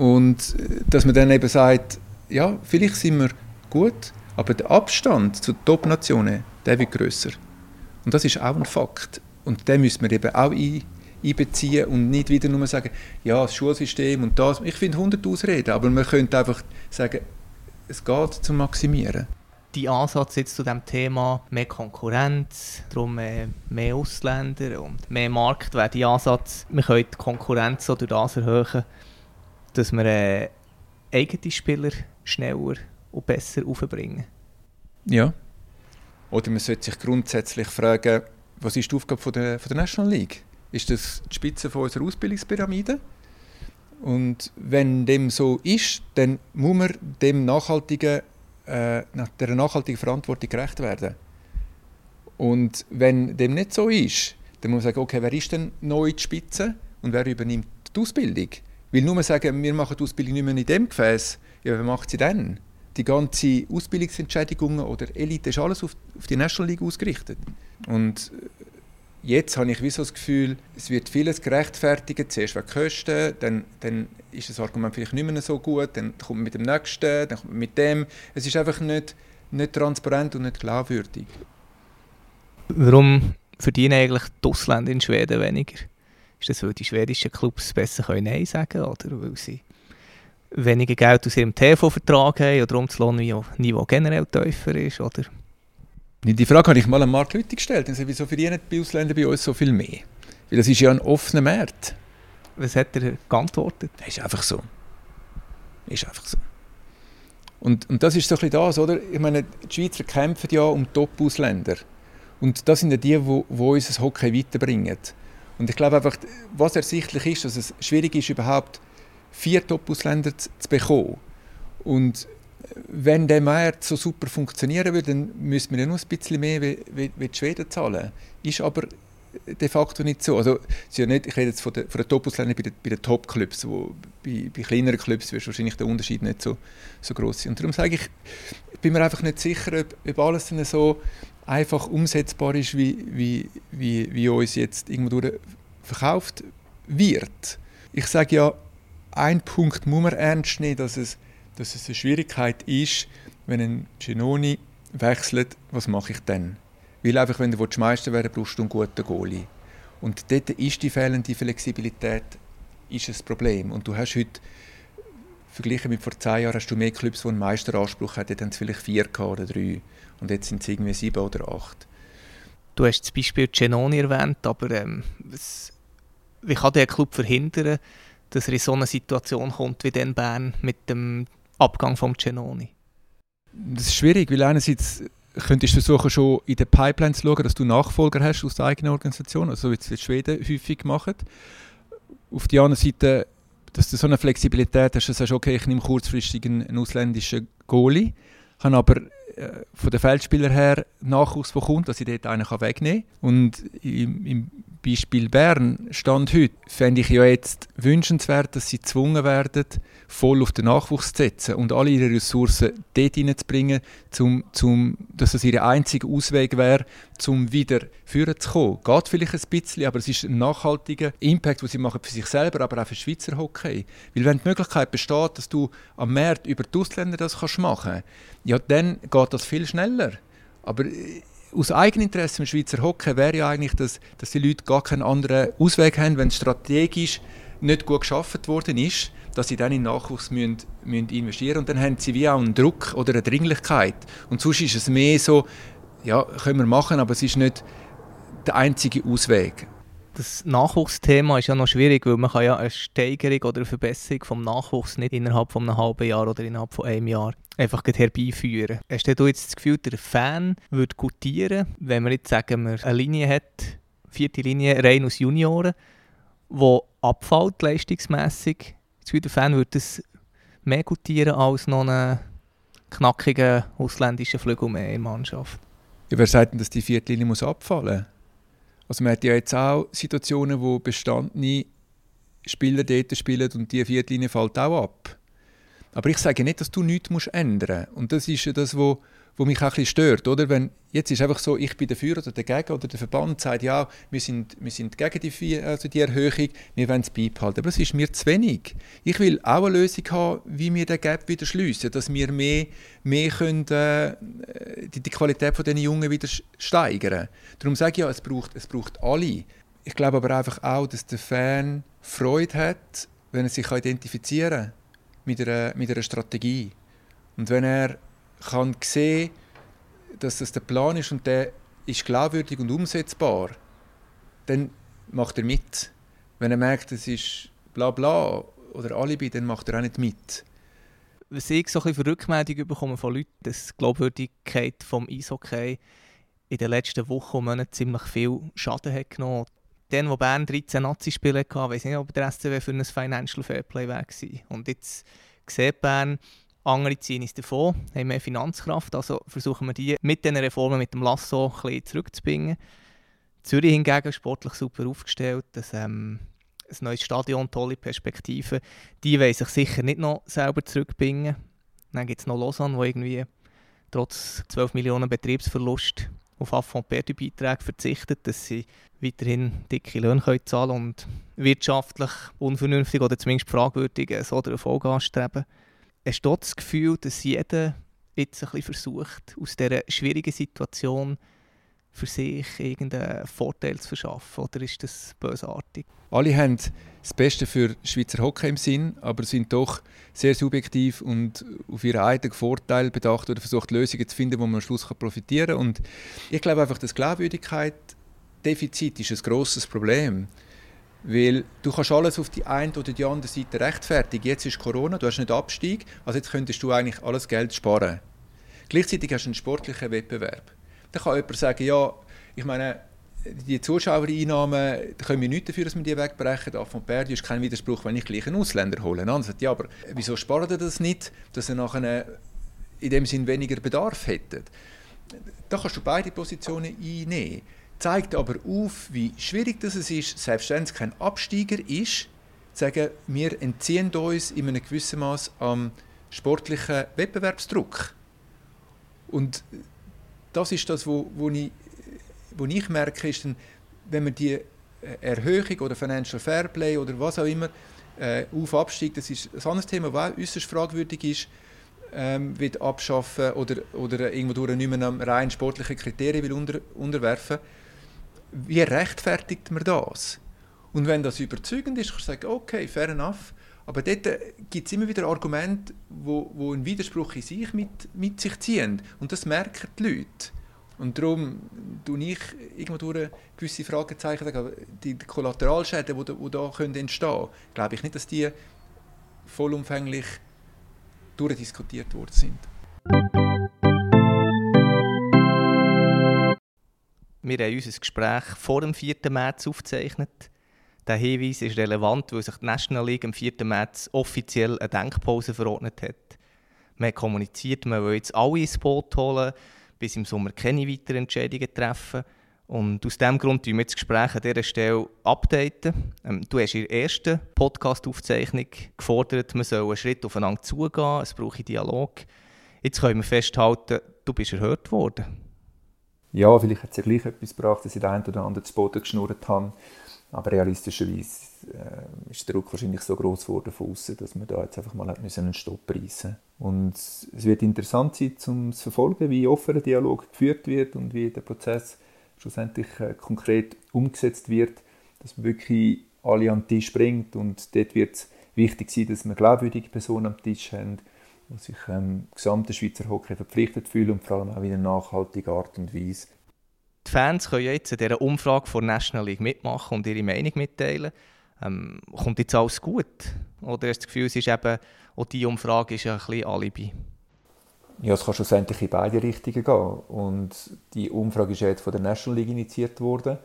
Und äh, dass man dann eben sagt, ja, vielleicht sind wir gut, aber der Abstand zu Top-Nationen, der wird grösser. Und das ist auch ein Fakt. Und den müssen wir eben auch ein, einbeziehen und nicht wieder nur sagen, ja, das Schulsystem und das. Ich finde 100 Ausreden, aber man könnte einfach sagen, es geht zum Maximieren. dein Ansatz jetzt zu dem Thema mehr Konkurrenz, darum mehr, mehr Ausländer und mehr Markt wäre dein Ansatz, wir können die Konkurrenz so durch das erhöhen, dass wir äh, eigene Spieler schneller und besser aufbringen. Ja. Oder man sollte sich grundsätzlich fragen, was ist die Aufgabe von der, von der National League? Ist das die Spitze von unserer Ausbildungspyramide? Und wenn dem so ist, dann muss man dem nachhaltigen, äh, der nachhaltigen Verantwortung gerecht werden. Und wenn dem nicht so ist, dann muss man sagen, okay, wer ist denn neu die Spitze und wer übernimmt die Ausbildung? Weil nur sagen, wir machen die Ausbildung nicht mehr in dem Gefäß, ja, wer macht sie dann? Die ganze Ausbildungsentschädigungen oder Elite ist alles auf, auf die National League ausgerichtet. Und Jetzt habe ich wie so das Gefühl, es wird vieles gerechtfertigt. Zuerst wegen Kosten, dann, dann ist das Argument vielleicht nicht mehr so gut, dann kommt man mit dem nächsten, dann kommt man mit dem. Es ist einfach nicht, nicht transparent und nicht glaubwürdig. Warum verdienen eigentlich die Ausländer in Schweden weniger? Ist das, weil die schwedischen Clubs besser können Nein sagen oder weil sie weniger Geld aus ihrem TV-Vertrag haben oder darum das Lohnniveau generell tiefer ist? Oder? Die Frage habe ich mal an Mark Lüthi gestellt. Und wieso verdienen die Ausländer bei uns so viel mehr? Weil das ist ja ein offener Markt. Was hat er geantwortet? Das ist einfach so. Ist einfach so. Und, und das ist so ein bisschen das, oder? Ich meine, die Schweizer kämpfen ja um Top-Ausländer. Und das sind ja die, die, die uns das Hockey weiterbringen. Und ich glaube einfach, was ersichtlich ist, dass es schwierig ist, überhaupt vier Top-Ausländer zu, bekommen. Und wenn der Markt so super funktionieren würde, dann müsste man ja nur ein bisschen mehr wie, wie, wie die Schweden zahlen. Ist aber de facto nicht so. Also, ja nicht, ich rede jetzt von den, von den Top-Ausländern bei den, den Top-Clubs, bei, bei kleineren Clubs ist wahrscheinlich der Unterschied nicht so, so groß Und darum sage ich, ich bin mir einfach nicht sicher, ob, ob alles so einfach umsetzbar ist, wie, wie, wie, wie uns jetzt irgendwo verkauft wird. Ich sage ja, ein Punkt muss man ernst nehmen, dass es dass es eine Schwierigkeit ist, wenn ein Genoni wechselt, was mache ich dann? Weil einfach, wenn du Meister werden brauchst du einen guten Goalie. Und dort ist die fehlende Flexibilität ist ein Problem. Und du hast heute, verglichen mit vor zehn Jahren, hast du mehr Clubs, die einen Meisteranspruch haben. Dort haben es vielleicht vier oder drei. Und jetzt sind es irgendwie sieben oder acht. Du hast das Beispiel Genoni erwähnt, aber ähm, was, wie kann der Club verhindern, dass er in so eine Situation kommt wie den Bern mit dem Abgang vom Genoni? Das ist schwierig, weil einerseits könntest du versuchen, schon in den Pipelines zu schauen, dass du Nachfolger hast aus der eigenen Organisation, also wie es die Schweden häufig machen. Auf der anderen Seite, dass du so eine Flexibilität hast, dass du sagst, okay, ich nehme kurzfristig einen, einen ausländischen Goalie, habe aber von den Feldspielern her Nachwuchs, der kommt, dass ich dort einen wegnehmen kann. Und im, im Beispiel Bern, Stand heute, fände ich ja jetzt wünschenswert, dass sie gezwungen werden, voll auf den Nachwuchs zu setzen und alle ihre Ressourcen dort hineinzubringen, zum, zum, dass das ihr einziger Ausweg wäre, um wieder führen zu kommen. Geht vielleicht ein bisschen, aber es ist ein nachhaltiger Impact, den sie machen für sich selber, aber auch für Schweizer Hockey. Weil wenn die Möglichkeit besteht, dass du am Markt über die Ausländer das kannst machen ja, dann geht das viel schneller. Aber äh, aus Eigeninteresse im Schweizer Hockey wäre ja eigentlich, dass, dass die Leute gar keinen anderen Ausweg haben, wenn strategisch nicht gut geschaffen worden ist, dass sie dann in Nachwuchs müssen, müssen investieren und dann haben sie wie auch einen Druck oder eine Dringlichkeit. Und sonst ist es mehr so, ja, können wir machen, aber es ist nicht der einzige Ausweg. Das Nachwuchsthema ist ja noch schwierig, weil man kann ja eine Steigerung oder eine Verbesserung vom Nachwuchs nicht innerhalb von einem halben Jahr oder innerhalb von einem Jahr einfach herbeiführen. Hast du jetzt das Gefühl, der Fan würde gutieren, wenn man jetzt sagen wir, eine Linie hat, vierte Linie rein aus Junioren, die abfällt leistungsmässig? Das der Fan würde das mehr gutieren als noch einen knackigen ausländischen Flügel mehr in der Mannschaft. Ja, wer sagt denn, dass die vierte Linie muss abfallen muss? Also man hat ja jetzt auch Situationen, wo bestandene Spieler dort spielen und die Viertlinie fällt auch ab. Aber ich sage nicht, dass du nichts ändern musst. Und das ist ja das, was wo mich auch ein bisschen stört. Oder? Wenn, jetzt ist einfach so, ich bin dafür oder dagegen oder der Verband sagt, ja, wir sind, wir sind gegen die, also die Erhöhung, wir wollen es beibehalten. Aber es ist mir zu wenig. Ich will auch eine Lösung haben, wie wir den Gap wieder schliessen, dass wir mehr, mehr können, äh, die, die Qualität von diesen Jungen wieder steigern Darum sage ich ja, es braucht, es braucht alle. Ich glaube aber einfach auch, dass der Fan Freude hat, wenn er sich identifizieren kann mit einer, mit einer Strategie. Und wenn er kann sehen, dass das der Plan ist und der ist glaubwürdig und umsetzbar, dann macht er mit. Wenn er merkt, es ist bla bla oder Alibi, dann macht er auch nicht mit. Was ich so ein für Rückmeldungen bekomme von Leuten, dass die Glaubwürdigkeit vom Eishockey in den letzten Wochen und Monaten ziemlich viel Schaden hat genommen. Dann, wo Bern 13 Nazi-Spiele hatte, weiß nicht, ob der SCW für ein Financial Fairplay war. Und jetzt sieht Bern, andere ziehen es davon, haben mehr Finanzkraft, also versuchen wir die mit diesen Reformen, mit dem Lasso ein bisschen zurückzubringen. Zürich hingegen sportlich super aufgestellt, das, ähm, ein neues Stadion, tolle Perspektiven. Die wollen sich sicher nicht noch selber zurückbringen. Dann gibt es noch Lausanne, wo irgendwie trotz 12 Millionen Betriebsverlust auf Affront-Perdu-Beiträge verzichtet, dass sie weiterhin dicke Löhne können zahlen und wirtschaftlich unvernünftig oder zumindest fragwürdig so den Erfolg anstreben. Hast du das Gefühl, dass jeder jetzt ein bisschen versucht, aus dieser schwierigen Situation für sich irgendeinen Vorteil zu verschaffen? Oder ist das bösartig? Alle haben das Beste für Schweizer Hockey im Sinn, aber sind doch sehr subjektiv und auf ihren eigenen Vorteil bedacht oder versucht Lösungen zu finden, wo man am Schluss profitieren kann. Und ich glaube einfach, dass Glaubwürdigkeit Defizit ist ein grosses Problem. Weil du kannst alles auf die eine oder die andere Seite rechtfertigen. Jetzt ist Corona, du hast nicht Abstieg, also jetzt könntest du eigentlich alles Geld sparen. Gleichzeitig hast du einen sportlichen Wettbewerb. Dann kann jemand sagen, ja, ich meine, die Zuschauereinnahmen, da können wir nichts dafür, dass wir die wegbrechen. Auf von Perdi ist kein Widerspruch, wenn ich gleich einen Ausländer hole. Ein sagt, ja, aber wieso spart ihr das nicht, dass ihr nachher in dem Sinn weniger Bedarf hättet? Da kannst du beide Positionen einnehmen. Zeigt aber auf, wie schwierig das ist, selbst wenn es kein Absteiger ist, zu sagen, wir entziehen uns in einem gewissen Maß am sportlichen Wettbewerbsdruck. Und das ist das, wo, wo, ich, wo ich merke, ist dann, wenn man die äh, Erhöhung oder Financial Fairplay oder was auch immer äh, auf Abstieg, das ist ein anderes Thema, das auch äußerst fragwürdig ist, ähm, wird abschaffen oder, oder irgendwo nicht mehr einem rein sportlichen Kriterien will unter, unterwerfen Wie rechtfertigt man das? Und wenn das überzeugend ist, kannst du sagen, okay, fair enough. Aber dort gibt es immer wieder Argumente, wo, wo einen Widerspruch in sich mit, mit sich ziehen. Und das merken die Leute. Und darum tue ich irgendwo durch gewisse Fragezeichen, die Kollateralschäden, die, die da entstehen können, glaube ich nicht, dass die vollumfänglich durchdiskutiert worden sind. Wir haben unser Gespräch vor dem 4. März aufgezeichnet. Der Hinweis ist relevant, weil sich die National League am 4. März offiziell eine Denkpause verordnet hat. Man hat kommuniziert, man will jetzt alle ins Boot holen, bis im Sommer keine weiteren Entscheidungen treffen. Und aus diesem Grund tun wir das Gespräch an dieser Stelle updaten. Ähm, du hast in der ersten Podcast-Aufzeichnung gefordert, man soll einen Schritt aufeinander zugehen, es brauche Dialog. Jetzt können wir festhalten, du bist erhört worden. Ja, vielleicht hat es ja gleich etwas gebracht, dass ich den einen oder anderen zu Boden geschnurrt habe. Aber realistischerweise äh, ist der Druck wahrscheinlich so groß geworden von außen, dass man da jetzt einfach mal einen Stopp reissen Und es wird interessant sein, um zu verfolgen, wie offen der Dialog geführt wird und wie der Prozess schlussendlich äh, konkret umgesetzt wird, dass man wirklich alle an den Tisch bringt und dort wird es wichtig sein, dass wir glaubwürdige Personen am Tisch haben, die sich ähm, gesamte Schweizer Hockey verpflichtet fühlen und vor allem auch in einer nachhaltigen Art und Weise die Fans können jetzt in dieser Umfrage der National League mitmachen und ihre Meinung mitteilen. Ähm, kommt jetzt alles gut? Oder hast du das Gefühl, es ist eben, auch diese Umfrage ist ein bisschen Alibi? Ja, es kann schlussendlich in beide Richtungen gehen. Und die Umfrage ist jetzt von der National League initiiert worden.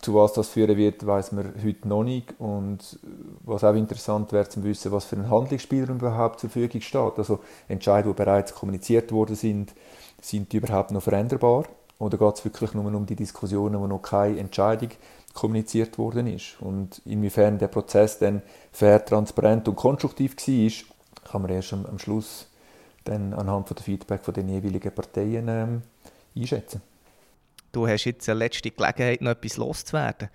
Zu was das führen wird, weiß man heute noch nicht. Und was auch interessant wäre, zu wissen, was für ein Handlungsspielraum überhaupt zur Verfügung steht. Also Entscheidungen, die bereits kommuniziert worden sind, sind die überhaupt noch veränderbar? Oder geht es wirklich nur um die Diskussionen, wo noch keine Entscheidung kommuniziert worden ist? Und inwiefern der Prozess dann fair, transparent und konstruktiv war, kann man erst am, am Schluss dann anhand von der Feedback von den jeweiligen Parteien ähm, einschätzen. Du hast jetzt eine letzte Gelegenheit, noch etwas loszuwerden.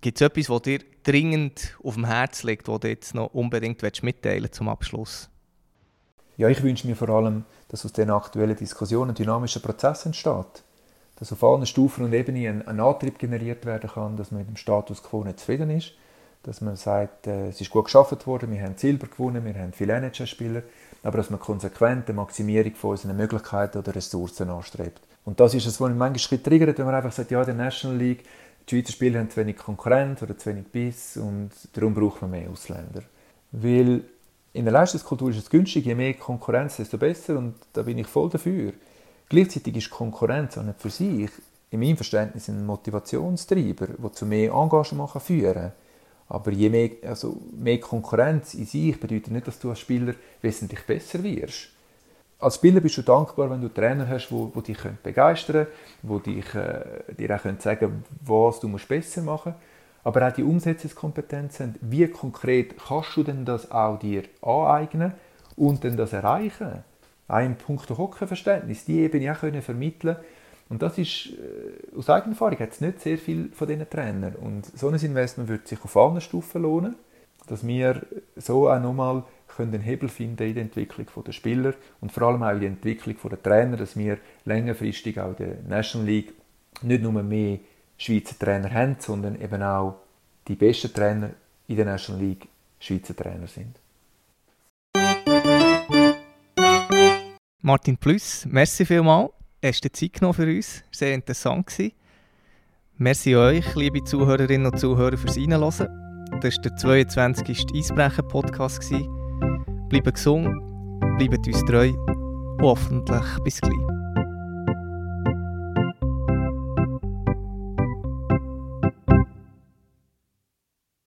Gibt es etwas, was dir dringend auf dem Herzen liegt, was du jetzt noch unbedingt mitteilen zum Abschluss? Ja, ich wünsche mir vor allem, dass aus diesen aktuellen Diskussionen ein dynamischer Prozess entsteht dass auf allen Stufen und Ebenen ein, ein Antrieb generiert werden kann, dass man mit dem Status quo nicht zufrieden ist, dass man sagt, äh, es ist gut geschafft worden, wir haben Silber gewonnen, wir haben viele NHL-Spieler, aber dass man konsequent eine Maximierung von unseren Möglichkeiten oder Ressourcen anstrebt. Und das ist es, was mich manchmal triggert, wenn man einfach sagt, ja, der National League, die Schweizer Spieler haben zu wenig Konkurrenz oder zu wenig Biss und darum braucht man mehr Ausländer. Weil in der Leistungskultur ist es günstig, je mehr Konkurrenz, desto besser und da bin ich voll dafür. Gleichzeitig ist Konkurrenz auch nicht für sich in meinem Verständnis ein Motivationstreiber, der zu mehr Engagement führen kann. Aber je mehr, also mehr Konkurrenz in sich bedeutet nicht, dass du als Spieler wesentlich besser wirst. Als Spieler bist du dankbar, wenn du Trainer hast, die dich begeistern die dich, äh, dir auch sagen können, was du besser machen musst aber auch die Umsetzungskompetenzen, wie konkret kannst du denn das auch dir aneignen und dann das erreichen? Ein Punkt Hockenverständnis, die eben auch können vermitteln und das ist, äh, aus eigener Erfahrung, hat es nicht sehr viel von diesen Trainern. Und so ein Investment würde sich auf allen Stufen lohnen, dass wir so auch nochmal einen Hebel finden in der Entwicklung der Spieler und vor allem auch in der Entwicklung der Trainer, dass wir längerfristig auch in der National League nicht nur mehr Schweizer Trainer haben, sondern eben auch die besten Trainer in der National League Schweizer Trainer sind. Martin Plus, merci vielmals. Hast du Zeit genommen für uns? Sehr interessant gewesen. Merci euch, liebe Zuhörerinnen und Zuhörer, fürs Reinhören. Das war der 22. Eisbrecher-Podcast. Bleibt gesund, bleibt uns treu und hoffentlich bis gleich.